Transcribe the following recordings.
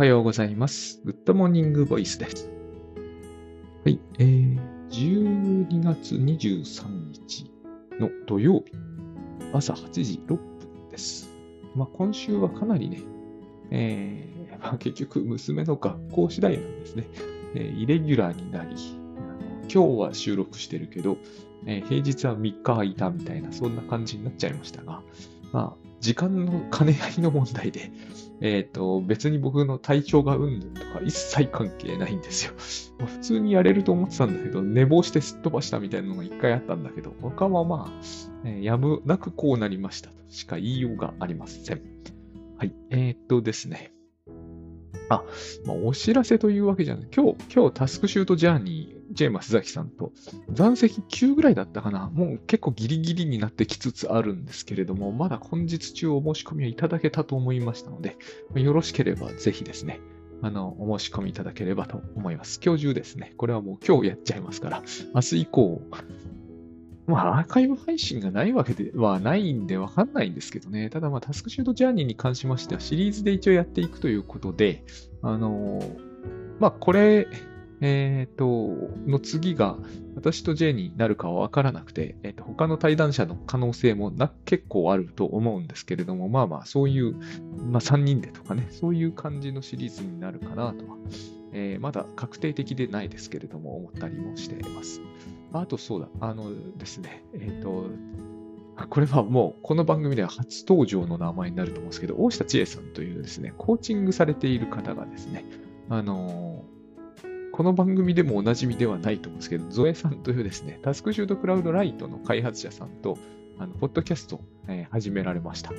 はようございます。グッドモーニングボイスです。はい、えー、12月23日の土曜日、朝8時6分です。まあ、今週はかなりね、えーまあ、結局娘の学校次第なんですね。えーイレギュラーになり、今日は収録してるけど、えー平日は3日空いたみたいな、そんな感じになっちゃいましたが、まあ、時間の兼ね合いの問題で、えっ、と、別に僕の体調がうんぬんとか一切関係ないんですよ。普通にやれると思ってたんだけど、寝坊してすっ飛ばしたみたいなのが一回あったんだけど、他はまあ、えーやむなくこうなりましたとしか言いようがありません。はい。えっ、とですね。あ、まあ、お知らせというわけじゃない。今日、今日タスクシュートジャーニー、ジェーマスザキさんと、残席9ぐらいだったかな？もう結構ギリギリになってきつつあるんですけれども、まだ本日中お申し込みはいただけたと思いましたので、よろしければぜひですね、あの、お申し込みいただければと思います。今日中ですね。これはもう今日やっちゃいますから、明日以降、まあ、アーカイブ配信がないわけではないんでわかんないんですけどね。ただ、まあ、タスクシュートジャーニーに関しましては、シリーズで一応やっていくということで、あのーまあ、これ、えっ、と、の次が、私と J になるかはわからなくて、えっ、と、他の対談者の可能性もな結構あると思うんですけれども、まあまあ、そういう、まあ、3人でとかね、そういう感じのシリーズになるかなとは、えーまだ確定的でないですけれども、思ったりもしています。あと、そうだ、あのですね、えっ、と、これはもう、この番組では初登場の名前になると思うんですけど、大下千恵さんというですね、コーチングされている方がですね、あのーこの番組でもおなじみではないと思うんですけど、ゾエさんというですね、タスクシュートクラウドライトの開発者さんと、あの、ポッドキャストを、えー始められました。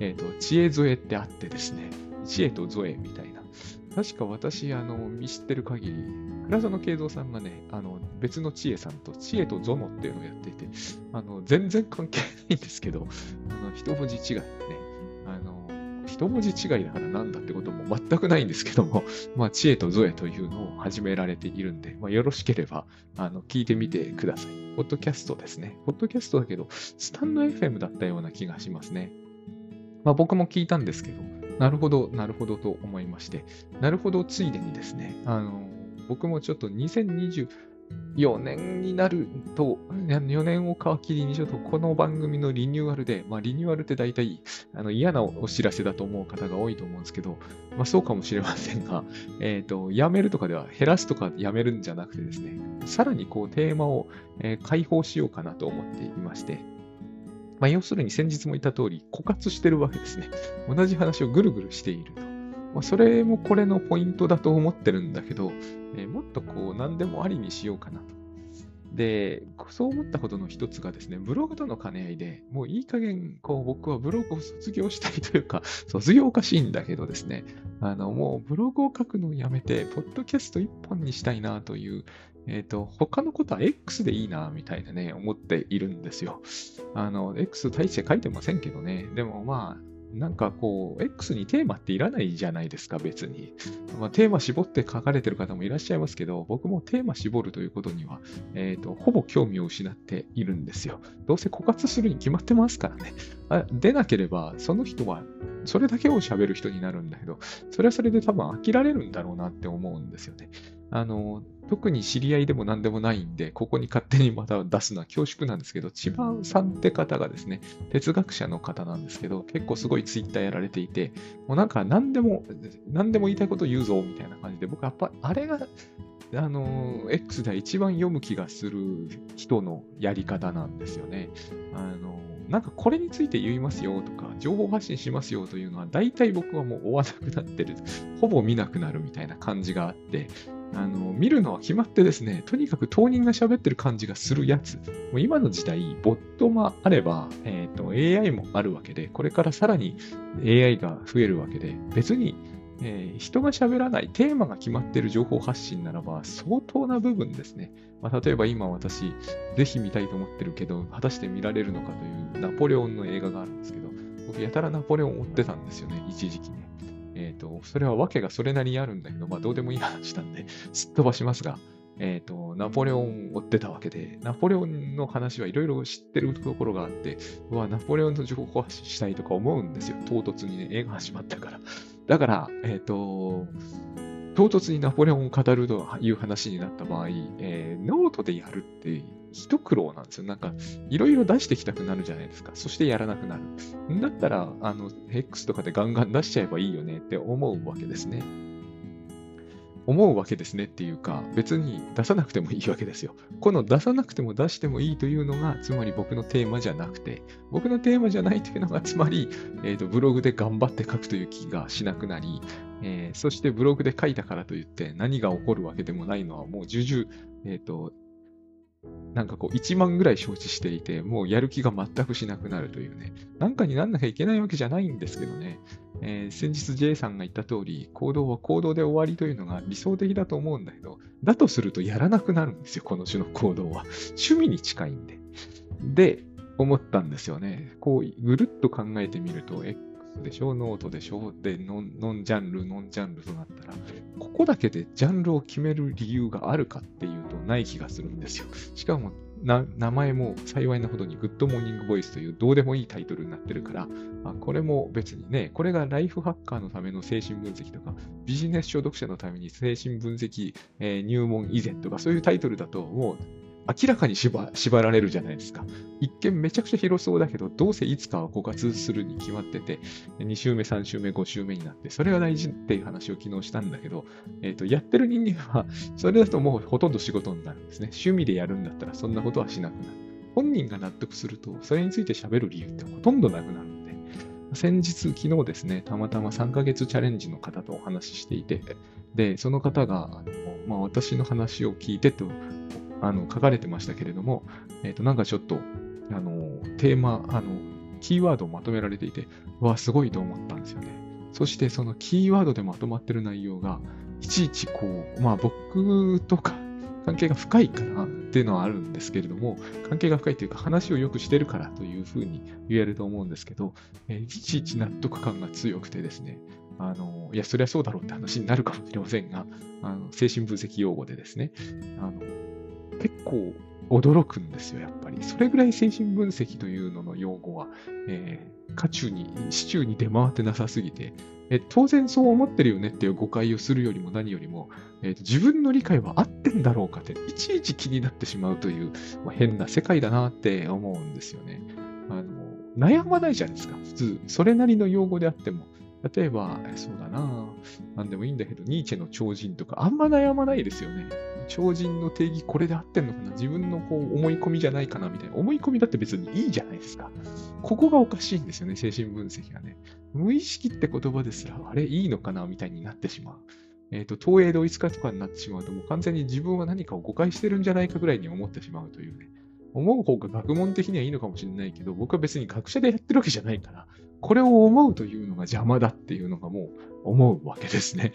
えっ、と、知恵ゾエってあってですね、知恵とゾエみたいな。確か私、あの、見知ってる限り、倉園慶三さんがね、あの、別の知恵さんと、知恵とゾノっていうのをやっていて、あの、全然関係ないんですけど、あの、一文字違いでね、一文字違いだからなんだってことも全くないんですけども、まあ、知恵とゾエというのを始められているんで、まあ、よろしければ、あの、聞いてみてください。ポッドキャストですね。ポッドキャストだけど、スタンド FM だったような気がしますね。まあ、僕も聞いたんですけど、なるほど、なるほどと思いまして、なるほどついでにですね、あの、僕もちょっと2020 4年になると、4年を皮切りにちょっとこの番組のリニューアルで、まあリニューアルって大体あの嫌なお知らせだと思う方が多いと思うんですけど、まあそうかもしれませんが、えっ、と、やめるとかでは減らすとかやめるんじゃなくてですね、さらにこうテーマを、えー開放しようかなと思っていまして、まあ要するに先日も言った通り、枯渇してるわけですね。同じ話をぐるぐるしていると。まあ、それもこれのポイントだと思ってるんだけど、えーもっとこう何でもありにしようかなと。で、そう思ったことの一つがですね、ブログとの兼ね合いで、もういい加減、こう僕はブログを卒業したいというか、卒業おかしいんだけどですね、あの、もうブログを書くのをやめて、ポッドキャスト一本にしたいなという、えっ、と、他のことは X でいいな、みたいなね、思っているんですよ。あの、X 大して書いてませんけどね、でもまあ、なんかこう、X にテーマっていらないじゃないですか、別に。まあ、テーマ絞って書かれてる方もいらっしゃいますけど、僕もテーマ絞るということには、えっ、と、ほぼ興味を失っているんですよ。どうせ枯渇するに決まってますからね。あ出なければ、その人は、それだけを喋る人になるんだけど、それはそれで多分飽きられるんだろうなって思うんですよね。あの、特に知り合いでも何でもないんで、ここに勝手にまた出すのは恐縮なんですけど、千葉さんって方がですね、哲学者の方なんですけど、結構すごいツイッターやられていて、もうなんか何でも、何でも言いたいこと言うぞみたいな感じで、僕やっぱあれが、あの、X では一番読む気がする人のやり方なんですよね。あの、なんかこれについて言いますよとか、情報発信しますよというのは、大体僕はもう追わなくなってる、ほぼ見なくなるみたいな感じがあって、あの、見るのは決まってですね、とにかく当人が喋ってる感じがするやつ。もう今の時代、ボットもあれば、えっ、と、AI もあるわけで、これからさらに AI が増えるわけで、別に、えー人が喋らない、テーマが決まってる情報発信ならば、相当な部分ですね。まあ、例えば今私、ぜひ見たいと思ってるけど、果たして見られるのかというナポレオンの映画があるんですけど、僕やたらナポレオン追ってたんですよね、一時期ね。えっ、と、それは訳がそれなりにあるんだけど、まあどうでもいい話なんで、すっ飛ばしますが、えっ、と、ナポレオン追ってたわけで、ナポレオンの話はいろいろ知ってるところがあって、うわ、ナポレオンの情報発信したいとか思うんですよ。唐突にね、映画始まったから。だから、えっ、と、唐突にナポレオンを語るという話になった場合、えーノートでやるって一苦労なんですよ。なんか、いろいろ出してきたくなるじゃないですか。そしてやらなくなる。だったら、あの、X とかでガンガン出しちゃえばいいよねって思うわけですね。思うわけですねっていうか、別に出さなくてもいいわけですよ。この出さなくても出してもいいというのが、つまり僕のテーマじゃなくて、僕のテーマじゃないというのが、つまり、えーと、ブログで頑張って書くという気がしなくなり、えーそしてブログで書いたからといって何が起こるわけでもないのはもう重々、えっ、と、なんかこう1万ぐらい承知していて、もうやる気が全くしなくなるというね、なんかになんなきゃいけないわけじゃないんですけどね、えー先日 J さんが言った通り、行動は行動で終わりというのが理想的だと思うんだけど、だとするとやらなくなるんですよ、この種の行動は。趣味に近いんで。で、思ったんですよね。こう、ぐるっと考えてみると、X でしょ、ノートでしょ、でノン、ノンジャンル、ノンジャンルとなったら、ここだけでジャンルを決める理由があるかっていうとない気がするんですよ。しかも、な名前も幸いなほどにグッドモーニングボイスというどうでもいいタイトルになってるから、あこれも別にね、これがライフハッカーのための精神分析とか、ビジネス書読者のために精神分析、えー入門以前とか、そういうタイトルだと、もう明らかに縛られるじゃないですか。一見めちゃくちゃ広そうだけど、どうせいつかは枯渇するに決まってて、2週目、3週目、5週目になって、それが大事っていう話を昨日したんだけど、えっ、と、やってる人間は、それだともうほとんど仕事になるんですね。趣味でやるんだったらそんなことはしなくなる。本人が納得すると、それについて喋る理由ってほとんどなくなるんで、先日、昨日ですね、たまたま3ヶ月チャレンジの方とお話ししていて、で、その方が、まあ、私の話を聞いてとあの書かれてましたけれども、えっ、と、なんかちょっと、あの、テーマ、あの、キーワードをまとめられていて、わ、すごいと思ったんですよね。そして、そのキーワードでまとまってる内容が、いちいちこう、まあ僕とか関係が深いからっていうのはあるんですけれども、関係が深いというか話をよくしてるからというふうに言えると思うんですけど、えーいちいち納得感が強くてですね、あの、いや、そりゃそうだろうって話になるかもしれませんが、あの精神分析用語でですね、あの、構驚くんですよ、やっぱり。それぐらい精神分析というのの用語は、えー、渦中に、市中に出回ってなさすぎて、え当然そう思ってるよねっていう誤解をするよりも何よりも、えー自分の理解は合ってんだろうかって、いちいち気になってしまうという、まあ変な世界だなって思うんですよね。あの悩まないじゃないですか、普通。それなりの用語であっても。例えば、そうだななんでもいいんだけど、ニーチェの超人とか、あんま悩まないですよね。超人の定義、これで合ってんのかな？自分のこう思い込みじゃないかなみたいな。思い込みだって別にいいじゃないですか。ここがおかしいんですよね、精神分析がね。無意識って言葉ですら、あれいいのかなみたいになってしまう。えっ、と、東映同一化とかになってしまうと、もう完全に自分は何かを誤解してるんじゃないかぐらいに思ってしまうというね。思う方が学問的にはいいのかもしれないけど、僕は別に学者でやってるわけじゃないから、これを思うというのが邪魔だっていうのがもう思うわけですね。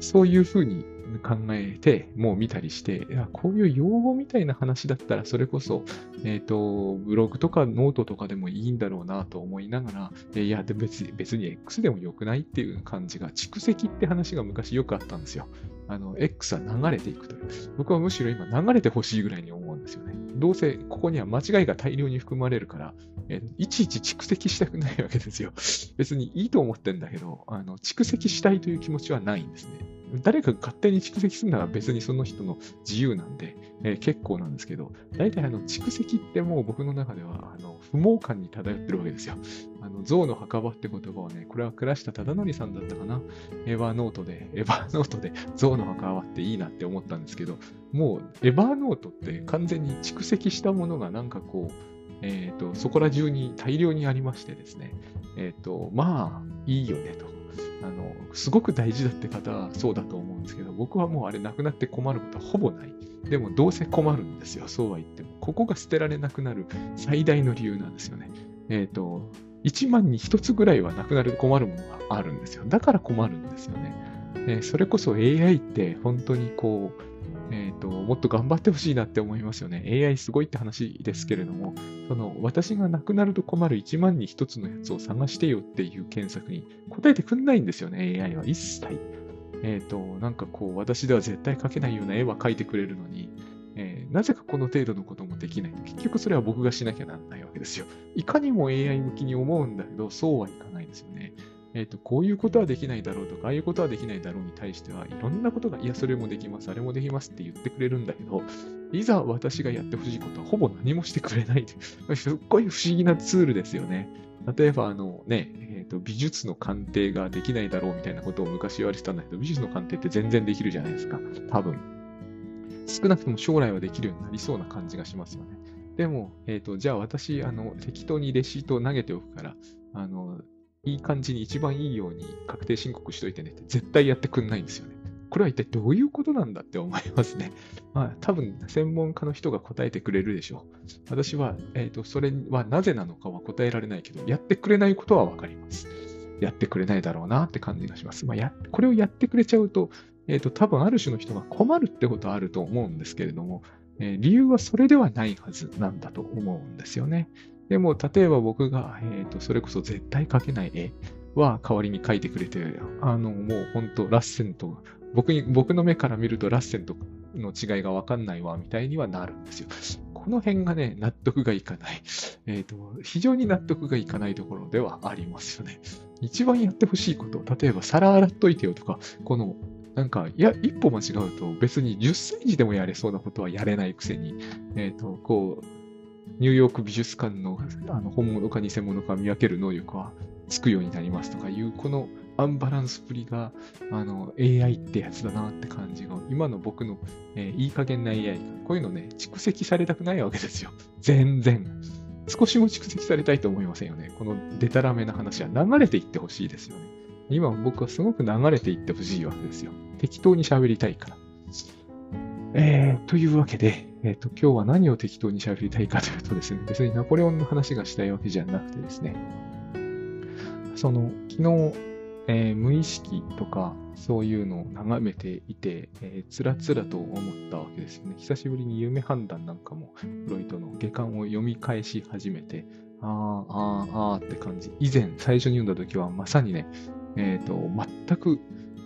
そういうふうに考えて、もう見たりして、こういう用語みたいな話だったら、それこそ、えっ、と、ブログとかノートとかでもいいんだろうなと思いながら、いや、別に別に X でも良くないっていう感じが、蓄積って話が昔よくあったんですよ。あの、X は流れていくという。僕はむしろ今流れてほしいぐらいに思うんですよね。どうせここには間違いが大量に含まれるから、えいちいち蓄積したくないわけですよ。別にいいと思ってんだけど、あの蓄積したいという気持ちはないんですね。誰かが勝手に蓄積するなら別にその人の自由なんで、えー結構なんですけど、大体あの蓄積ってもう僕の中ではあの不毛感に漂ってるわけですよ。あの象の墓場って言葉をね、これは倉下忠則さんだったかな？エヴァーノートで、エヴァーノートで象の墓場っていいなって思ったんですけど、もうエヴァーノートって完全に蓄積したものがなんかこう、えっ、と、そこら中に大量にありましてですね、えっ、と、まあ、いいよねと。あの、すごく大事だって方はそうだと思うんですけど、僕はもうあれなくなって困ることはほぼない。でもどうせ困るんですよ、そうは言っても。ここが捨てられなくなる最大の理由なんですよね。えっ、と、1万に1つぐらいはなくなる困るものがあるんですよ。だから困るんですよね。えーそれこそ AI って本当にこう、えっ、と、もっと頑張ってほしいなって思いますよね。AI すごいって話ですけれども、その、私が亡くなると困る1万に1つのやつを探してよっていう検索に答えてくんないんですよね、AI は一切。えっ、と、なんかこう、私では絶対描けないような絵は描いてくれるのに、えーなぜかこの程度のこともできない。結局それは僕がしなきゃなんないわけですよ。いかにも AI 向きに思うんだけど、そうはいかないですよね。えっ、と、こういうことはできないだろうとか、ああいうことはできないだろうに対しては、いろんなことが、いや、それもできます、あれもできますって言ってくれるんだけど、いざ私がやってほしいことはほぼ何もしてくれないという、すっごい不思議なツールですよね。例えば、あのね、えーと、美術の鑑定ができないだろうみたいなことを昔言われてたんだけど、美術の鑑定って全然できるじゃないですか。多分。少なくとも将来はできるようになりそうな感じがしますよね。でも、えっ、ー、と、じゃあ私、あの、適当にレシートを投げておくから、あの、いい感じに一番いいように確定申告しといてねって絶対やってくんないんですよね。これは一体どういうことなんだって思いますね。まあ、多分、専門家の人が答えてくれるでしょう。私は、え、ー、と、それはなぜなのかは答えられないけど、やってくれないことはわかります。やってくれないだろうなって感じがします。まあ、や、これをやってくれちゃうと、え、ー、と、多分ある種の人が困るってことはあると思うんですけれども、えー、理由はそれではないはずなんだと思うんですよね。でも、例えば僕が、えっ、ー、と、それこそ絶対描けない絵は代わりに描いてくれて、あの、もう本当、ラッセンと、僕に、僕の目から見るとラッセンとの違いがわかんないわ、みたいにはなるんですよ。この辺がね、納得がいかない。えっ、ー、と、非常に納得がいかないところではありますよね。一番やってほしいこと、例えば皿洗っといてよとか、このなんか、いや、一歩間違うと別に10歳児でもやれそうなことはやれないくせに、えっ、ー、と、こう、ニューヨーク美術館のあの本物か偽物か見分ける能力はつくようになりますとかいう、このアンバランスぶりが、あの、AI ってやつだなって感じが、今の僕の、えー、いい加減な AI が、こういうのね、蓄積されたくないわけですよ。全然。少しも蓄積されたいと思いませんよね。このデタラメな話は流れていってほしいですよね。今僕はすごく流れていってほしいわけですよ。適当に喋りたいから。えー、というわけで、えっ、ー、と、今日は何を適当に喋りたいかというとですね、別にナポレオンの話がしたいわけじゃなくてですね、その、昨日、えー、無意識とか、そういうのを眺めていて、えー、つらつらと思ったわけですよね。久しぶりに夢判断なんかも、フロイトの下巻を読み返し始めて、ああ、ああ、ああって感じ。以前、最初に読んだ時はまさにね、えっ、ー、と、全く、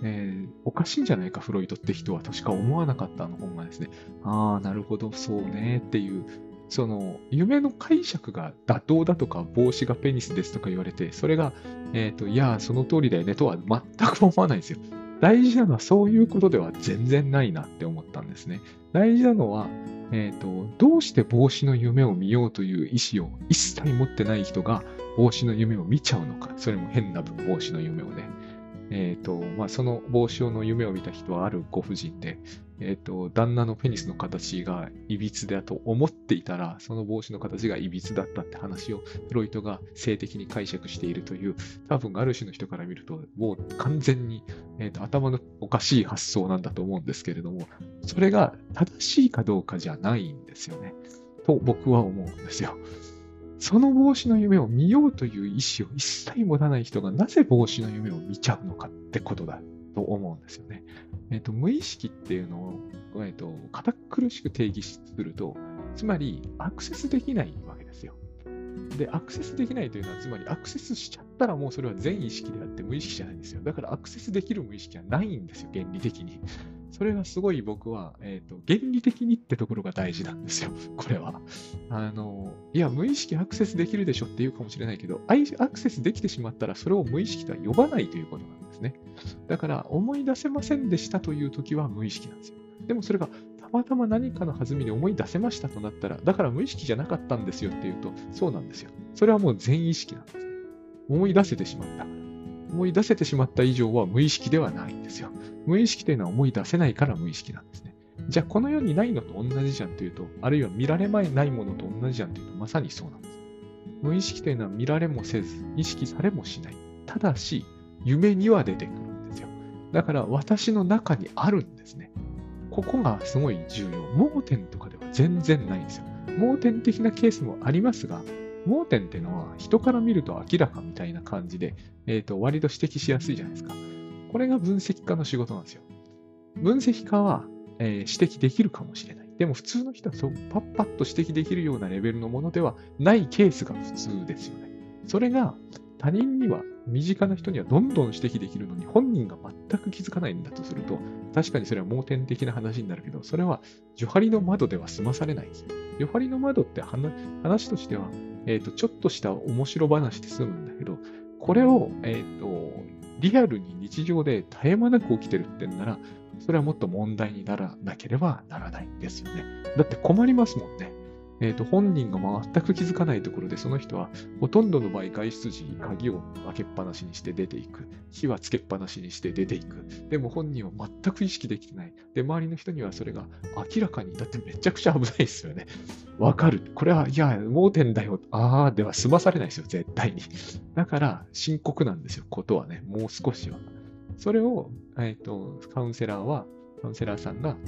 えー、おかしいんじゃないか、フロイトって人は確か思わなかったあの本がですね、ああ、なるほど、そうねっていう、その、夢の解釈が妥当だとか、帽子がペニスですとか言われて、それが、えっ、ー、と、いや、その通りだよねとは全く思わないんですよ。大事なのはそういうことでは全然ないなって思ったんですね。大事なのは、えっ、ー、と、どうして帽子の夢を見ようという意思を一切持ってない人が帽子の夢を見ちゃうのか。それも変な帽子の夢をね。え、ー、と、まあ、その帽子の夢を見た人はあるご婦人で、え、ー、と、旦那のペニスの形が歪だと思っていたら、その帽子の形が歪だったって話をフロイトが性的に解釈しているという、多分ある種の人から見ると、もう完全に、えーと、頭のおかしい発想なんだと思うんですけれども、それが正しいかどうかじゃないんですよね。と僕は思うんですよ。その帽子の夢を見ようという意思を一切持たない人がなぜ帽子の夢を見ちゃうのかってことだと思うんですよね。えっ、ー、と、無意識っていうのを、えっ、ー、と、堅苦しく定義すると、つまりアクセスできないわけですよ。で、アクセスできないというのは、つまりアクセスしちゃったらもうそれは全意識であって無意識じゃないんですよ。だからアクセスできる無意識はないんですよ、原理的に。それがすごい僕は、えっ、ー、と、原理的にってところが大事なんですよ。これは。あの、いや、無意識アクセスできるでしょって言うかもしれないけど、アクセスできてしまったらそれを無意識とは呼ばないということなんですね。だから、思い出せませんでしたという時は無意識なんですよ。でもそれがたまたま何かの弾みで思い出せましたとなったら、だから無意識じゃなかったんですよっていうと、そうなんですよ。それはもう全意識なんですね。思い出せてしまったから。思い出せてしまった以上は無意識ではないんですよ。無意識というのは思い出せないから無意識なんですね。じゃあこの世にないのと同じじゃんというと、あるいは見られまいないものと同じじゃんというと、まさにそうなんです。無意識というのは見られもせず、意識されもしない。ただし、夢には出てくるんですよ。だから私の中にあるんですね。ここがすごい重要。盲点とかでは全然ないんですよ。盲点的なケースもありますが、盲点っていうのは人から見ると明らかみたいな感じで、え、ー、と、割と指摘しやすいじゃないですか。これが分析家の仕事なんですよ。分析家は、えー、指摘できるかもしれない。でも普通の人はそうパッパッと指摘できるようなレベルのものではないケースが普通ですよね。それが他人には、身近な人にはどんどん指摘できるのに本人が全く気づかないんだとすると、確かにそれは盲点的な話になるけど、それはジョハリの窓では済まされないんですよ。ジョハリの窓って話としては、えっ、ー、と、ちょっとした面白話で済むんだけど、これを、えっ、ー、と、リアルに日常で絶え間なく起きてるってんなら、それはもっと問題にならなければならないんですよね。だって困りますもんね。えーと、本人が全く気づかないところで、その人はほとんどの場合、外出時に鍵を開けっぱなしにして出ていく。火はつけっぱなしにして出ていく。でも本人は全く意識できてない。で、周りの人にはそれが明らかに、だってめちゃくちゃ危ないですよね。わかる。これは、いや、盲点だよ。ああ、では済まされないですよ、絶対に。だから、深刻なんですよ、ことはね。もう少しは。それを、えっ、ー、と、カウンセラーは、カウンセラーさんが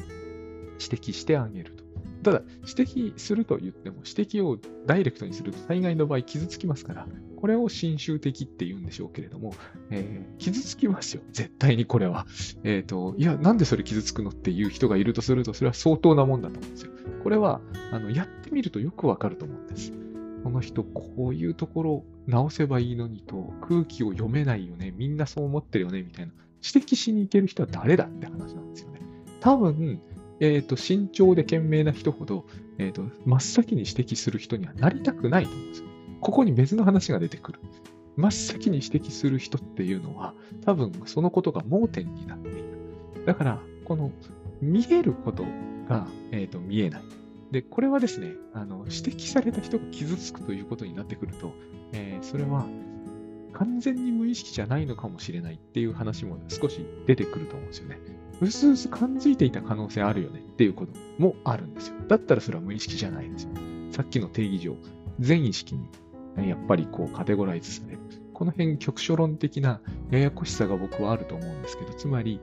指摘してあげると。ただ、指摘すると言っても、指摘をダイレクトにすると災害の場合傷つきますから、これを侵襲的って言うんでしょうけれども、えー、傷つきますよ。絶対にこれは。えっ、ー、と、いや、なんでそれ傷つくのっていう人がいるとすると、それは相当なもんだと思うんですよ。これは、あの、やってみるとよくわかると思うんです。この人、こういうところ直せばいいのにと、空気を読めないよね、みんなそう思ってるよね、みたいな。指摘しに行ける人は誰だって話なんですよね。多分、え、ー、と、慎重で賢明な人ほど、え、ー、と、真っ先に指摘する人にはなりたくないと思うんですよ。ここに別の話が出てくる。真っ先に指摘する人っていうのは、多分そのことが盲点になっている。だから、この見えることが、えーと、見えない。で、これはですね、あの指摘された人が傷つくということになってくると、えー、それは完全に無意識じゃないのかもしれないっていう話も少し出てくると思うんですよね。うすうす感づいていた可能性あるよねっていうこともあるんですよ。だったらそれは無意識じゃないですよ。さっきの定義上、全意識にやっぱりこうカテゴライズされる。この辺局所論的なややこしさが僕はあると思うんですけど、つまり、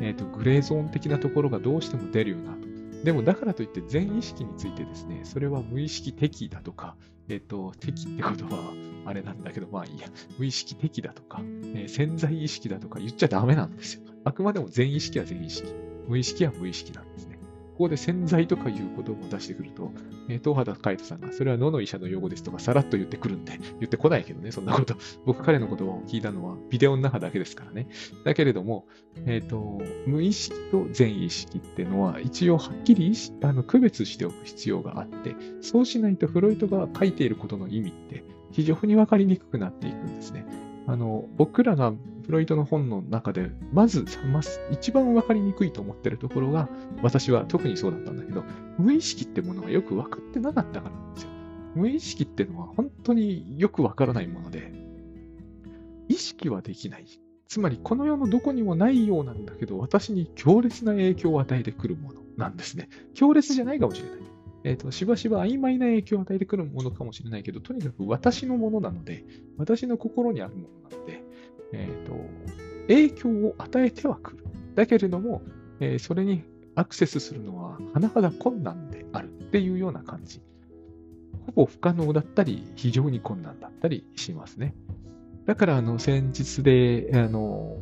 えーと、グレーゾーン的なところがどうしても出るよなと。でもだからといって全意識についてですね、それは無意識的だとか、えっ、ー、と、的ってことはあれなんだけど、まあいいや、無意識的だとか、えー、潜在意識だとか言っちゃダメなんですよ。あくまでも全意識は全意識。無意識は無意識なんですね。ここで潜在とかいうことを出してくると、えー、東畑海人さんが、それは野の医者の用語ですとか、さらっと言ってくるんで、言ってこないけどね、そんなこと。僕、彼の言葉を聞いたのは、ビデオの中だけですからね。だけれども、えっ、ー、と、無意識と全意識ってのは、一応はっきりあの区別しておく必要があって、そうしないとフロイトが書いていることの意味って、非常にわかりにくくなっていくんですね。あの、僕らがフロイトの本の中で、まず、ま一番わかりにくいと思ってるところが、私は特にそうだったんだけど、無意識ってものがよく分かってなかったからなんですよ。無意識ってのは本当によくわからないもので、意識はできない。つまり、この世のどこにもないようなんだけど、私に強烈な影響を与えてくるものなんですね。強烈じゃないかもしれない。えっ、ー、と、しばしば曖昧な影響を与えてくるものかもしれないけど、とにかく私のものなので、私の心にあるものなので、えっ、ー、と、影響を与えてはくる。だけれども、えー、それにアクセスするのは甚だ困難であるっていうような感じ。ほぼ不可能だったり、非常に困難だったりしますね。だから、あの、先日で、あの、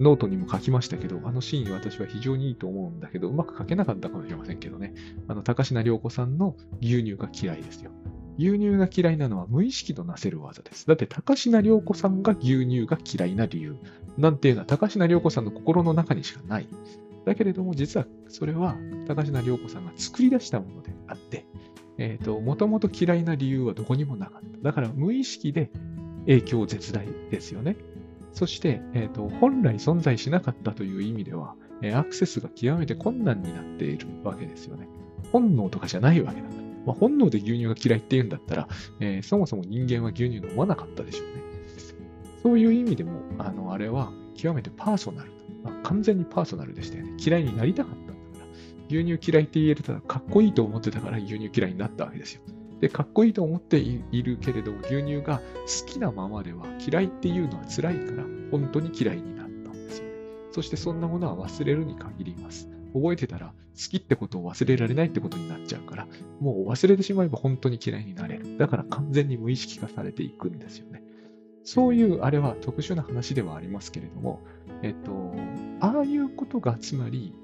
ノートにも書きましたけど、あのシーン私は非常にいいと思うんだけど、うまく書けなかったかもしれませんけどね。あの、高階涼子さんの牛乳が嫌いですよ。牛乳が嫌いなのは無意識となせる技です。だって、高階涼子さんが牛乳が嫌いな理由なんていうのは、高階涼子さんの心の中にしかない。だけれども、実はそれは高階涼子さんが作り出したものであって、えっ、ー、と、もともと嫌いな理由はどこにもなかった。だから無意識で影響絶大ですよね。そして、えーと、本来存在しなかったという意味では、えー、アクセスが極めて困難になっているわけですよね。本能とかじゃないわけだから。まあ、本能で牛乳が嫌いって言うんだったら、えー、そもそも人間は牛乳飲まなかったでしょうね。そういう意味でも、あの、あれは極めてパーソナル。まあ、完全にパーソナルでしたよね。嫌いになりたかったんだから。牛乳嫌いって言えたらかっこいいと思ってたから牛乳嫌いになったわけですよ。で、かっこいいと思っているけれども、牛乳が好きなままでは嫌いっていうのは辛いから、本当に嫌いになったんですよね。そしてそんなものは忘れるに限ります。覚えてたら好きってことを忘れられないってことになっちゃうから、もう忘れてしまえば本当に嫌いになれる。だから完全に無意識化されていくんですよね。そういう、あれは特殊な話ではありますけれども、えっと、ああいうことがつまり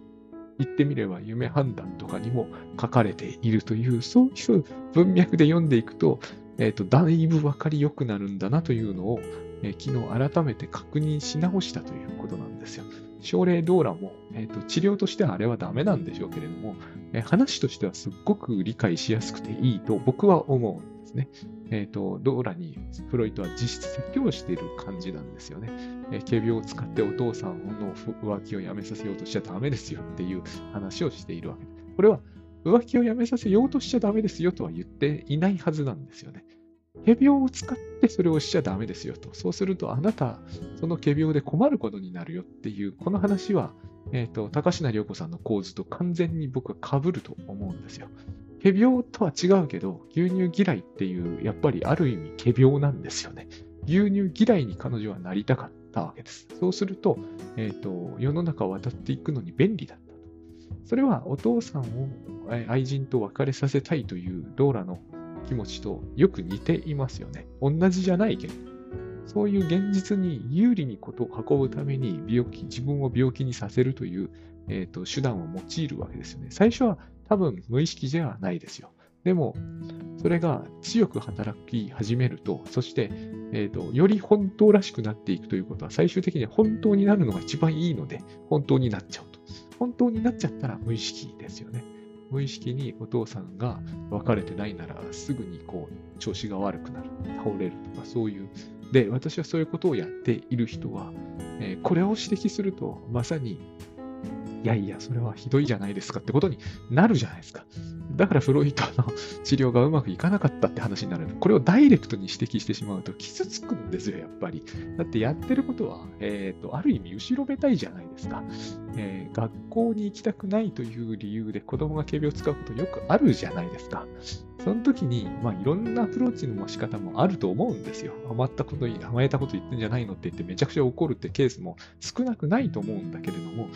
言ってみれば夢判断とかにも書かれているという、そういう文脈で読んでいくと、えっ、ー、と、だいぶ分かりよくなるんだなというのを、えー、昨日改めて確認し直したということなんですよ。症例ドーラも、えーと、治療としてはあれはダメなんでしょうけれども、えー、話としてはすっごく理解しやすくていいと僕は思うですね。えっ、ー、と、ドーラにフロイトは実質説教している感じなんですよね。えー、仮病を使ってお父さんの浮気をやめさせようとしちゃダメですよっていう話をしているわけです。これは浮気をやめさせようとしちゃダメですよとは言っていないはずなんですよね。仮病を使ってそれをしちゃダメですよと。そうするとあなた、その仮病で困ることになるよっていう、この話は、えっ、ー、と、高階涼子さんの構図と完全に僕は被ると思うんですよ。仮病とは違うけど、牛乳嫌いっていう、やっぱりある意味仮病なんですよね。牛乳嫌いに彼女はなりたかったわけです。そうすると、えっ、ー、と、世の中を渡っていくのに便利だったと。それはお父さんを愛人と別れさせたいというドーラの気持ちとよく似ていますよね。同じじゃないけど。そういう現実に有利にことを運ぶために病気、自分を病気にさせるという、えーと、手段を用いるわけですよね。最初は多分無意識じゃないですよ。でも、それが強く働き始めると、そして、えーと、より本当らしくなっていくということは、最終的には本当になるのが一番いいので、本当になっちゃうと。本当になっちゃったら無意識ですよね。無意識にお父さんが別れてないなら、すぐにこう、調子が悪くなる、倒れるとか、そういう。で、私はそういうことをやっている人は、えー、これを指摘すると、まさに、いやいや、それはひどいじゃないですかってことになるじゃないですか。だからフロイトの治療がうまくいかなかったって話になる。これをダイレクトに指摘してしまうと傷つくんですよ、やっぱり。だってやってることは、えっ、ー、と、ある意味後ろめたいじゃないですか。えー、学校に行きたくないという理由で子供が警備を使うことよくあるじゃないですか。その時に、まあ、いろんなアプローチの仕方もあると思うんですよ。甘ったこと、甘えたこと言ってんじゃないのって言ってめちゃくちゃ怒るってケースも少なくないと思うんだけれども、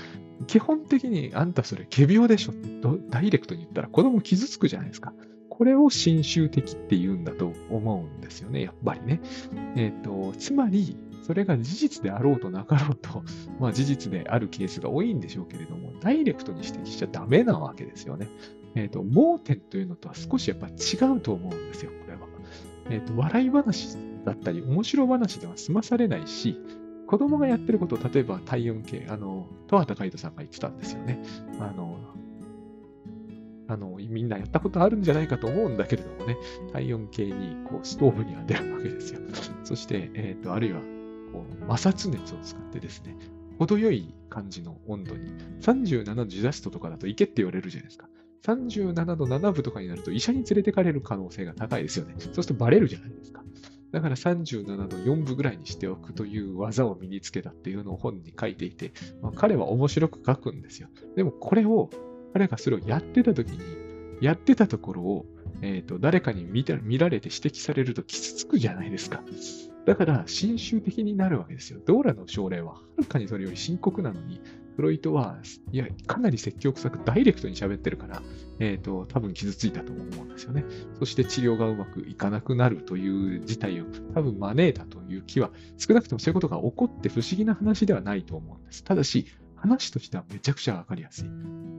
基本的にあんたそれ仮病でしょってダイレクトに言ったら子供傷つくじゃないですか。これを侵襲的って言うんだと思うんですよね、やっぱりね。えっ、ー、と、つまり、それが事実であろうとなかろうと、まあ事実であるケースが多いんでしょうけれども、ダイレクトに指摘しちゃダメなわけですよね。え、ー、と、盲点というのとは少しやっぱ違うと思うんですよ、これは。え、ー、と、笑い話だったり、面白話では済まされないし、子供がやってること、例えば体温計、あの、戸畑海人さんが言ってたんですよね。あの、あの、みんなやったことあるんじゃないかと思うんだけれどもね、体温計にこうストーブに当てるわけですよ。そして、えっ、ー、と、あるいはこう摩擦熱を使ってですね、程よい感じの温度に、37度ジャストとかだといけって言われるじゃないですか。37度7分とかになると医者に連れてかれる可能性が高いですよね。そうするとバレるじゃないですか。だから37度4分ぐらいにしておくという技を身につけたっていうのを本に書いていて、まあ、彼は面白く書くんですよ。でもこれを、彼がそれをやってた時に、やってたところを、えーと、誰かに見た見られて指摘されると傷つくじゃないですか。だから、侵襲的になるわけですよ。ドーラの症例ははるかにそれより深刻なのに、フロイトは、いや、かなり積極臭くダイレクトに喋ってるから、えっ、ー、と、多分傷ついたと思うんですよね。そして治療がうまくいかなくなるという事態を多分招いたという気は、少なくともそういうことが起こって不思議な話ではないと思うんです。ただし、話としてはめちゃくちゃわかりやすい。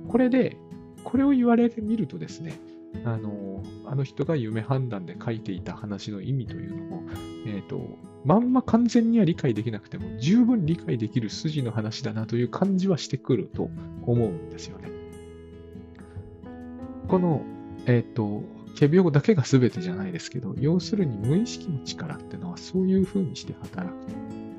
これで、これを言われてみるとですね、あの、あの人が夢判断で書いていた話の意味というのも、え、ー、と、まんま完全には理解できなくても、十分理解できる筋の話だなという感じはしてくると思うんですよね。この、えっ、ー、と、仮病だけが全てじゃないですけど、要するに無意識の力っていうのはそういう風にして働く。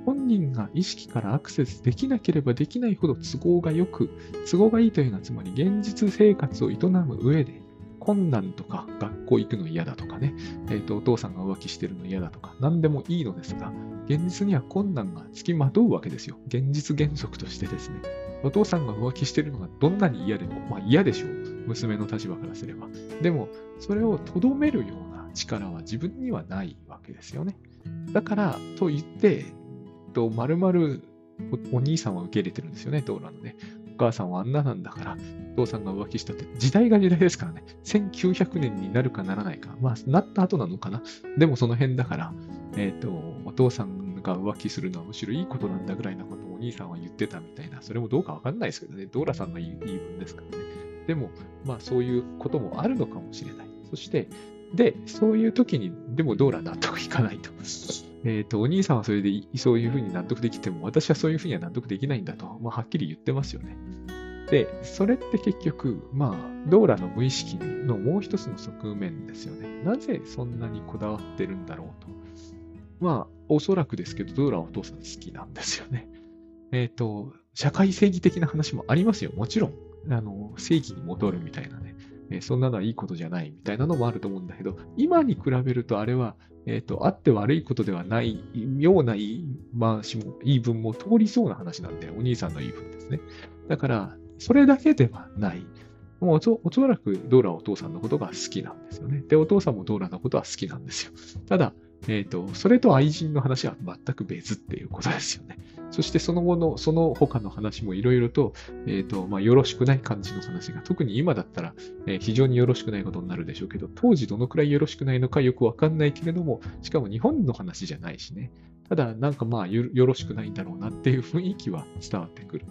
本人が意識からアクセスできなければできないほど都合が良く、都合がいいというのはつまり現実生活を営む上で、困難とか、学校行くの嫌だとかね、えーと、お父さんが浮気してるの嫌だとか、何でもいいのですが、現実には困難がつきまとうわけですよ。現実原則としてですね。お父さんが浮気してるのがどんなに嫌でも、まあ嫌でしょう。娘の立場からすれば。でも、それをとどめるような力は自分にはないわけですよね。だから、と言って、と、まるまるお兄さんは受け入れてるんですよね、ドーラのね。母さんはあんななんだから、お父さんが浮気したって、時代が時代ですからね、1900年になるかならないか、まあ、なった後なのかな。でもその辺だから、えっ、ー、と、お父さんが浮気するのはむしろいいことなんだぐらいなことをお兄さんは言ってたみたいな、それもどうかわかんないですけどね、ドーラさんが言い分ですからね。でも、まあそういうこともあるのかもしれない。そして、で、そういう時に、でもドーラ納得いかないと。えっ、と、お兄さんはそれでそういうふうに納得できても、私はそういうふうには納得できないんだと、まあ、はっきり言ってますよね。で、それって結局、まあ、ドーラの無意識のもう一つの側面ですよね。なぜそんなにこだわってるんだろうと。まあ、おそらくですけど、ドーラはお父さん好きなんですよね。えっ、ー、と、社会正義的な話もありますよ。もちろん。あの、正義に戻るみたいなね。え、そんなのはいいことじゃないみたいなのもあると思うんだけど、今に比べるとあれは、えっ、ー、と、あって悪いことではないような言い回しも、言い分も通りそうな話なんで、お兄さんの言い分ですね。だから、それだけではない。もうおそらくドーラはお父さんのことが好きなんですよね。で、お父さんもドーラのことは好きなんですよ。ただ、えっ、ー、と、それと愛人の話は全く別っていうことですよね。そしてその後の、その他の話もいろいろと、えっ、ー、と、まあ、よろしくない感じの話が、特に今だったら、えー、非常によろしくないことになるでしょうけど、当時どのくらいよろしくないのかよくわかんないけれども、しかも日本の話じゃないしね。ただ、なんかまあよ、ろしくないんだろうなっていう雰囲気は伝わってくる。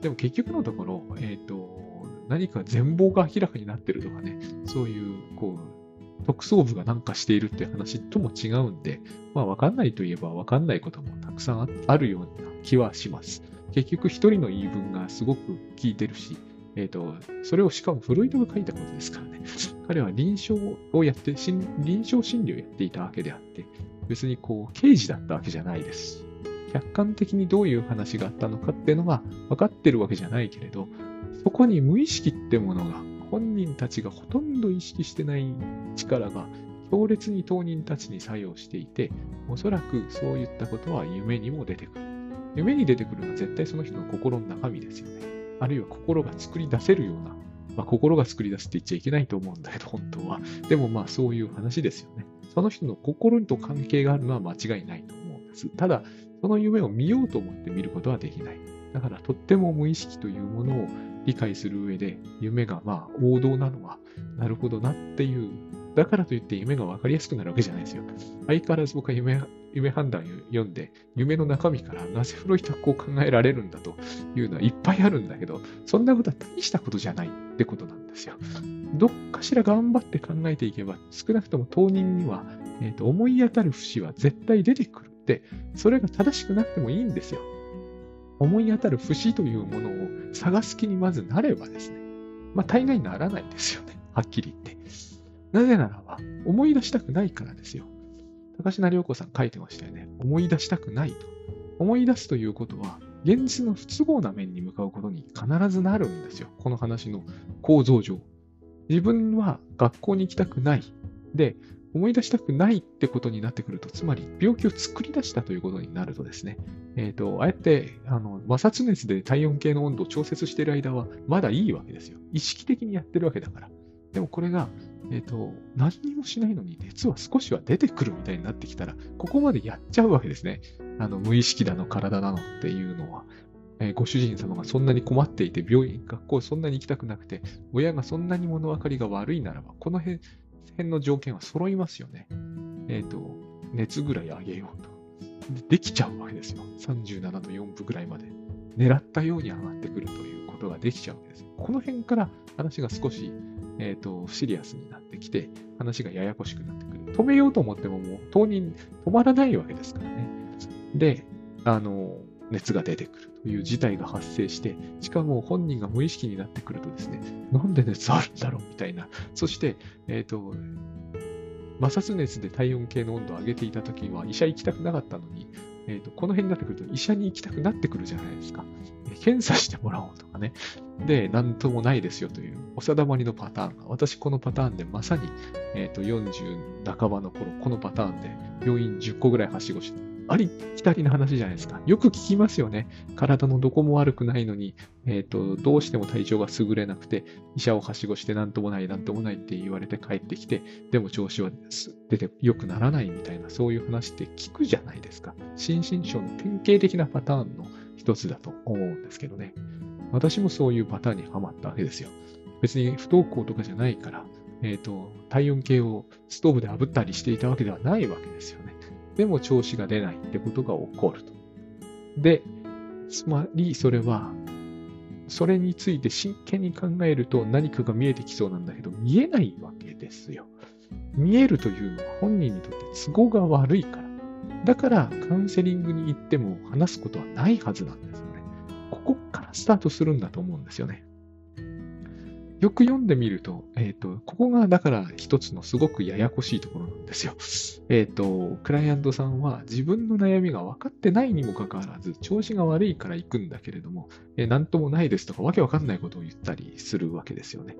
でも結局のところ、えっ、ー、と、何か全貌が明らかになってるとかね、そういう、こう、特捜部がなんかしているって話とも違うんで、まあ、わかんないといえばわかんないこともたくさんあるような気はします。結局、一人の言い分がすごく効いてるし、えっ、ー、と、それをしかもフロイドが書いたことですからね。彼は臨床をやって、臨床心理をやっていたわけであって、別にこう、刑事だったわけじゃないです、客観的にどういう話があったのかっていうのが分かってるわけじゃないけれど、そこに無意識ってものが、本人たちがほとんど意識してない力が強烈に当人たちに作用していて、おそらくそういったことは夢にも出てくる。夢に出てくるのは絶対その人の心の中身ですよね。あるいは心が作り出せるような、まあ、心が作り出すって言っちゃいけないと思うんだけど、本当は。でもまあそういう話ですよね。その人の心と関係があるのは間違いないと思うんです。ただ、その夢を見ようと思って見ることはできない。だから、とっても無意識というものを理解する上で、夢がまあ王道なのは、なるほどなっていう、だからといって夢が分かりやすくなるわけじゃないですよ。相変わらず僕は夢夢判断を読んで、夢の中身からなぜフロイトはこう考えられるんだというのはいっぱいあるんだけど、そんなことは大したことじゃないってことなんですよ。どっかしら頑張って考えていけば、少なくとも当人には、えーと、思い当たる節は絶対出てくるって、それが正しくなくてもいいんですよ。思い当たる節というものを探す気にまずなればですね、まあ大概ならないですよね。はっきり言って。なぜならば、思い出したくないからですよ。高階良子さん書いてましたよね。思い出したくないと。思い出すということは、現実の不都合な面に向かうことに必ずなるんですよ。この話の構造上。自分は学校に行きたくない。で、思い出したくないってことになってくると、つまり病気を作り出したということになるとですね、えっ、ー、と、ああやって、あの、摩擦熱で体温計の温度を調節している間は、まだいいわけですよ。意識的にやってるわけだから。でもこれが、えっ、ー、と、何にもしないのに熱は少しは出てくるみたいになってきたら、ここまでやっちゃうわけですね。あの、無意識だの、体だのっていうのは。え、ご主人様がそんなに困っていて、病院、学校そんなに行きたくなくて、親がそんなに物分かりが悪いならば、この辺辺の条件は揃いますよね。えっ、ー、と、熱ぐらい上げようとで。できちゃうわけですよ。37度4分ぐらいまで。狙ったように上がってくるということができちゃうわけです。この辺から話が少し、えっ、ー、と、シリアスになってきて、話がややこしくなってくる。止めようと思ってももう、当人止まらないわけですからね。で、あの、熱が出てくるという事態が発生して、しかも本人が無意識になってくるとですね、なんで熱あるんだろうみたいな。そして、えっ、ー、と、摩擦熱で体温計の温度を上げていたときは医者行きたくなかったのに、えーと、この辺になってくると医者に行きたくなってくるじゃないですか。検査してもらおうとかね。で、なんともないですよというお定まりのパターンが、私このパターンでまさに、えーと、40半ばの頃、このパターンで病院10個ぐらいはしごしてありきたりな話じゃないですか。よく聞きますよね。体のどこも悪くないのに、えっ、ー、と、どうしても体調が優れなくて、医者をはしごしてなんともない、なんともないって言われて帰ってきて、でも調子は出て良くならないみたいな、そういう話って聞くじゃないですか。心身症の典型的なパターンの一つだと思うんですけどね。私もそういうパターンにはまったわけですよ。別に不登校とかじゃないから、えっ、ー、と、体温計をストーブで炙ったりしていたわけではないわけですよ。でも調子が出ないってことが起こると。で、つまりそれは、それについて真剣に考えると何かが見えてきそうなんだけど、見えないわけですよ。見えるというのは本人にとって都合が悪いから。だからカウンセリングに行っても話すことはないはずなんですよね。ここからスタートするんだと思うんですよね。よく読んでみると、えっ、ー、と、ここがだから一つのすごくややこしいところなんですよ。えっ、ー、と、クライアントさんは自分の悩みが分かってないにもかかわらず、調子が悪いから行くんだけれども、えー、なんともないですとかわけわかんないことを言ったりするわけですよね。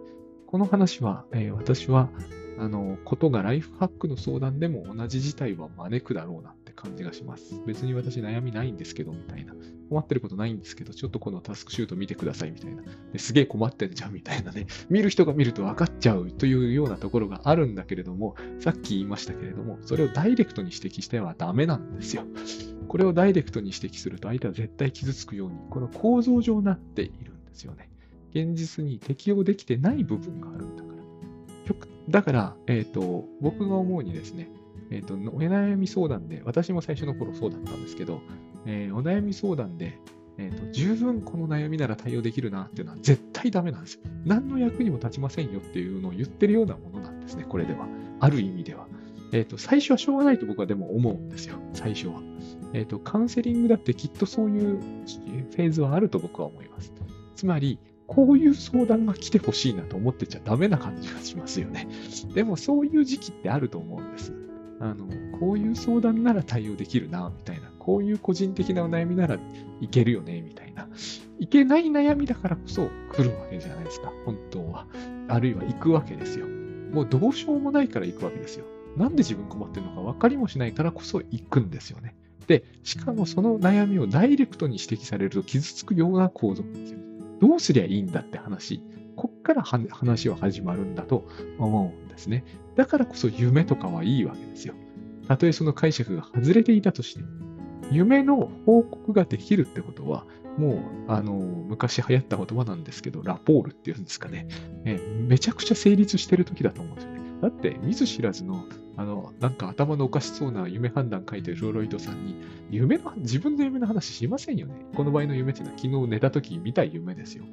この話は、え、私は、あの、ことがライフハックの相談でも同じ事態は招くだろうな感じがします。別に私悩みないんですけど、みたいな。困ってることないんですけど、ちょっとこのタスクシュート見てください、みたいな。ですげえ困ってんじゃん、みたいなね。見る人が見ると分かっちゃうというようなところがあるんだけれども、さっき言いましたけれども、それをダイレクトに指摘してはダメなんですよ。これをダイレクトに指摘すると相手は絶対傷つくように、この構造上なっているんですよね。現実に適用できてない部分があるんだから。だから、えっ、ー、と、僕が思うにですね、えっ、ー、と、お悩み相談で、私も最初の頃そうだったんですけど、えー、お悩み相談で、えーと、十分この悩みなら対応できるなっていうのは絶対ダメなんですよ。何の役にも立ちませんよっていうのを言ってるようなものなんですね、これでは。ある意味では。えっ、ー、と、最初はしょうがないと僕はでも思うんですよ、最初は。えっ、ー、と、カウンセリングだってきっとそういうフェーズはあると僕は思います。つまり、こういう相談が来てほしいなと思ってちゃダメな感じがしますよね。でもそういう時期ってあると思うんです。あの、こういう相談なら対応できるな、みたいな。こういう個人的なお悩みならいけるよね、みたいな。いけない悩みだからこそ来るわけじゃないですか、本当は。あるいは行くわけですよ。もうどうしようもないから行くわけですよ。なんで自分困ってるのか分かりもしないからこそ行くんですよね。で、しかもその悩みをダイレクトに指摘されると傷つくような構造なんですよ。どうすりゃいいんだって話。こっから話は始まるんだと思うんですね。だからこそ夢とかはいいわけですよ。たとえその解釈が外れていたとしても、夢の報告ができるってことは、もう、あの、昔流行った言葉なんですけど、ラポールっていうんですかね。えめちゃくちゃ成立してる時だと思うんですよね。だって、見ず知らずの、あの、なんか頭のおかしそうな夢判断書いてるロロイドさんに、夢の、自分の夢の話しませんよね。この場合の夢っていうのは昨日寝た時見た夢ですよ。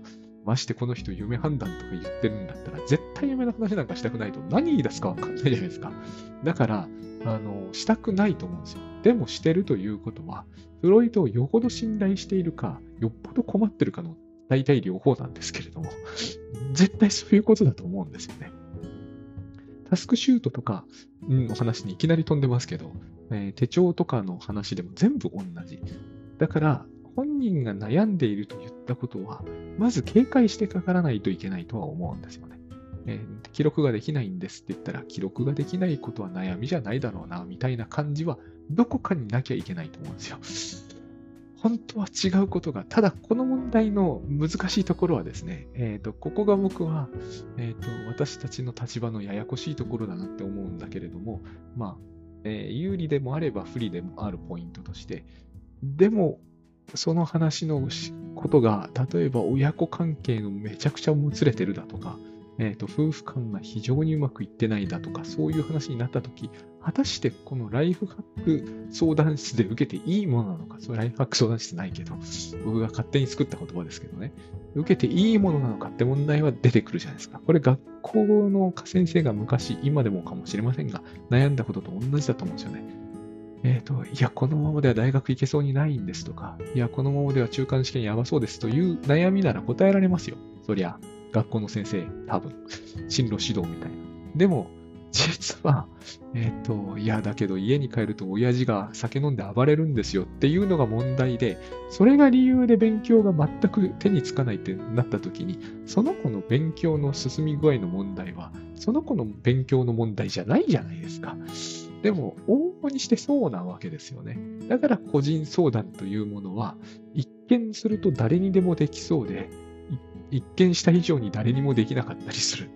ましてこの人夢判断とか言ってるんだったら、絶対夢の話なんかしたくないと何言い出すかわかんないじゃないですか。だから、あの、したくないと思うんですよ。でもしてるということは、フロイトをよほど信頼しているか、よっぽど困ってるかの大体両方なんですけれども、絶対そういうことだと思うんですよね。タスクシュートとかの話にいきなり飛んでますけど、えー、手帳とかの話でも全部同じ。だから、本人が悩んでいると言ったことは、まず警戒してかからないといけないとは思うんですよね。えー、記録ができないんですって言ったら、記録ができないことは悩みじゃないだろうな、みたいな感じは、どこかになきゃいけないと思うんですよ。本当は違うことが、ただこの問題の難しいところはですね、え、ー、と、ここが僕は、え、ー、と、私たちの立場のややこしいところだなって思うんだけれども、まあ、えー、有利でもあれば不利でもあるポイントとして、でも、その話のことが、例えば親子関係のめちゃくちゃもつれてるだとか、え、ー、と、夫婦間が非常にうまくいってないだとか、そういう話になったとき、果たしてこのライフハック相談室で受けていいものなのか、それライフハック相談室ないけど、僕が勝手に作った言葉ですけどね、受けていいものなのかって問題は出てくるじゃないですか。これ学校の先生が昔、今でもかもしれませんが、悩んだことと同じだと思うんですよね。えっ、ー、と、いや、このままでは大学行けそうにないんですとか、いや、このままでは中間試験やばそうですという悩みなら答えられますよ。そりゃ。学校の先生、多分、進路指導みたいな。でも、実は、えっ、ー、と、いや、だけど家に帰ると親父が酒飲んで暴れるんですよっていうのが問題で、それが理由で勉強が全く手につかないってなった時に、その子の勉強の進み具合の問題は、その子の勉強の問題じゃないじゃないですか。でも、往々にしてそうなわけですよね。だから個人相談というものは、一見すると誰にでもできそうで、一見した以上に誰にもできなかったりする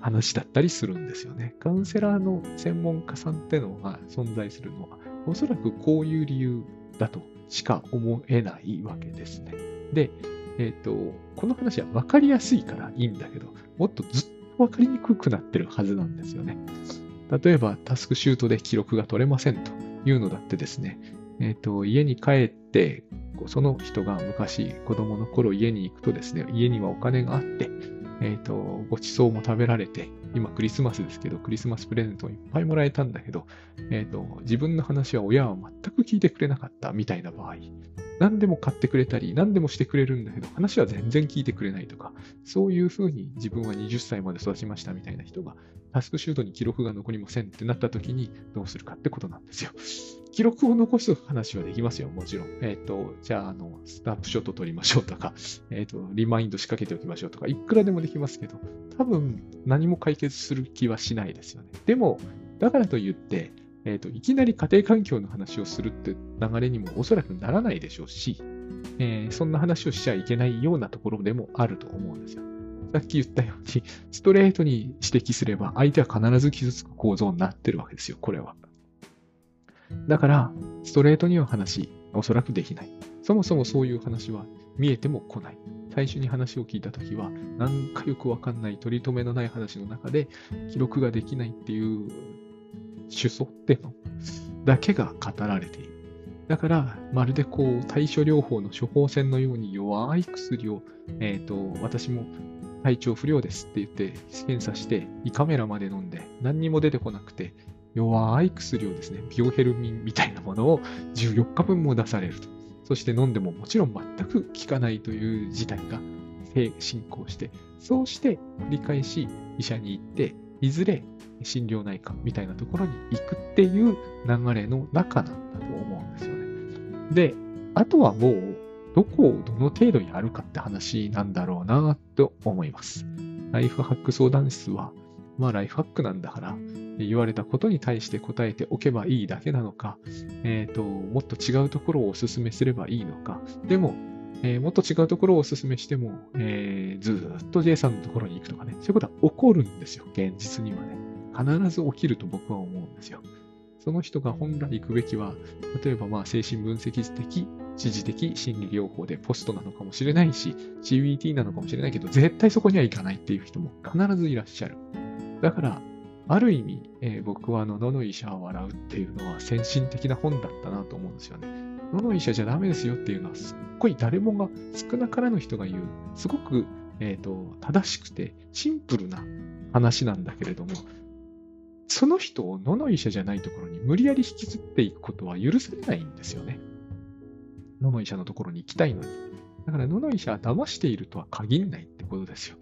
話だったりするんですよね。カウンセラーの専門家さんってのが存在するのは、おそらくこういう理由だとしか思えないわけですね。で、えっ、ー、と、この話は分かりやすいからいいんだけど、もっとずっと分かりにくくなってるはずなんですよね。例えば、タスクシュートで記録が取れませんというのだってですね、え、ー、と、家に帰ってその人が昔子供の頃家に行くとですね、家にはお金があって、えっ、ー、と、ごちそうも食べられて、今クリスマスですけど、クリスマスプレゼントをいっぱいもらえたんだけど、えっ、と、自分の話は親は全く聞いてくれなかったみたいな場合、何でも買ってくれたり、何でもしてくれるんだけど、話は全然聞いてくれないとか、そういうふうに自分は20歳まで育ちましたみたいな人が、タスクシュートに記録が残りませんってなった時にどうするかってことなんですよ。記録を残す話はできますよ、もちろん。えっ、ー、と、じゃあ、あの、スナップショット撮りましょうとか、えっ、ー、と、リマインド仕掛けておきましょうとか、いくらでもできますけど、多分何も解決する気はしないですよね。でも、だからといって、えっ、ー、と、いきなり家庭環境の話をするって流れにもおそらくならないでしょうし、えそんな話をしちゃいけないようなところでもあると思うんですよ。さっき言ったように、ストレートに指摘すれば、相手は必ず傷つく構造になってるわけですよ、これは。だから、ストレートには話、おそらくできない。そもそもそういう話は見えても来ない。最初に話を聞いたときは、なんかよくわかんない取り留めのない話の中で、記録ができないっていう主訴ってのだけが語られている。だから、まるでこう、対処療法の処方箋のように弱い薬を、えっ、ー、と、私も体調不良ですって言って検査して胃カメラまで飲んで何にも出てこなくて弱い薬をですね、ビオヘルミンみたいなものを14日分も出されると。そして飲んでももちろん全く効かないという事態が進行して、そうして繰り返し医者に行って、いずれ心療内科みたいなところに行くっていう流れの中なんだと思うんですよね。で、あとはもう、どこをどの程度やるかって話なんだろうなと思います。ライフハック相談室はまあライフハックなんだから、言われたことに対して答えておけばいいだけなのか、え、ー、と、もっと違うところをお勧めすればいいのか、でも、えー、もっと違うところをお勧めしても、えー、ずっと J さんのところに行くとかね、そういうことは起こるんですよ、現実にはね。必ず起きると僕は思うんですよ。その人が本来行くべきは、例えばまあ精神分析的支持的心理療法でポストなのかもしれないし、CBT なのかもしれないけど、絶対そこには行かないっていう人も必ずいらっしゃる。だから、ある意味、えー、僕はあの、野の医者は笑うっていうのは先進的な本だったなと思うんですよね。野の医者じゃダメですよっていうのは、すっごい誰もが、少なからぬ人が言う、すごく、えーと、正しくてシンプルな話なんだけれども、その人を野の医者じゃないところに無理やり引きずっていくことは許されないんですよね。野の医者のところに行きたいのに。だから野の医者は騙しているとは限らないってことですよ。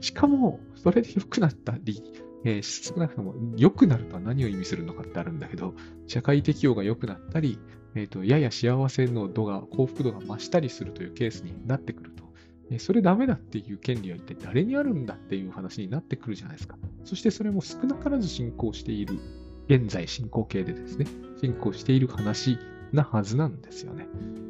しかも、それで良くなったり、えー、少なくとも良くなるとは何を意味するのかってあるんだけど、社会適応が良くなったり、えーと、やや幸せの度が、幸福度が増したりするというケースになってくると、えー、それダメだっていう権利は一体誰にあるんだっていう話になってくるじゃないですか。そしてそれも少なからず進行している、現在進行形でですね、進行している話なはずなんですよね。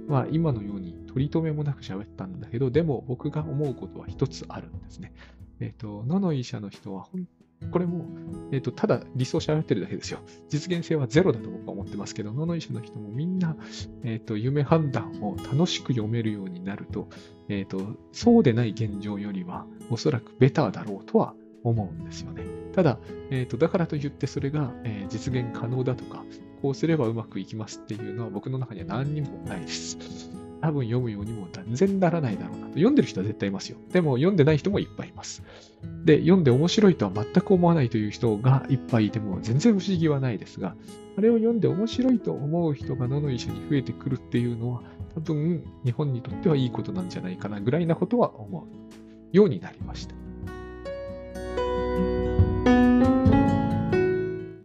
まあ今のように取り留めもなく喋ったんだけど、でも僕が思うことは一つあるんですね。えっ、ー、と、野の医者の人は、これも、え、ー、と、ただ理想喋ってるだけですよ。実現性はゼロだと僕は思ってますけど、野の医者の人もみんな、え、ー、と、夢判断を楽しく読めるようになると、えっ、と、そうでない現状よりは、おそらくベターだろうとは思うんですよね。ただ、えっ、と、だからといってそれが、え実現可能だとか、こうすればうまくいきますっていうのは僕の中には何にもないです。多分読むようにも断然ならないだろうなと。読んでる人は絶対いますよ。でも読んでない人もいっぱいいます。で、読んで面白いとは全く思わないという人がいっぱいいても全然不思議はないですが、あれを読んで面白いと思う人が野の医者に増えてくるっていうのは、多分日本にとってはいいことなんじゃないかなぐらいなことは思うようになりました。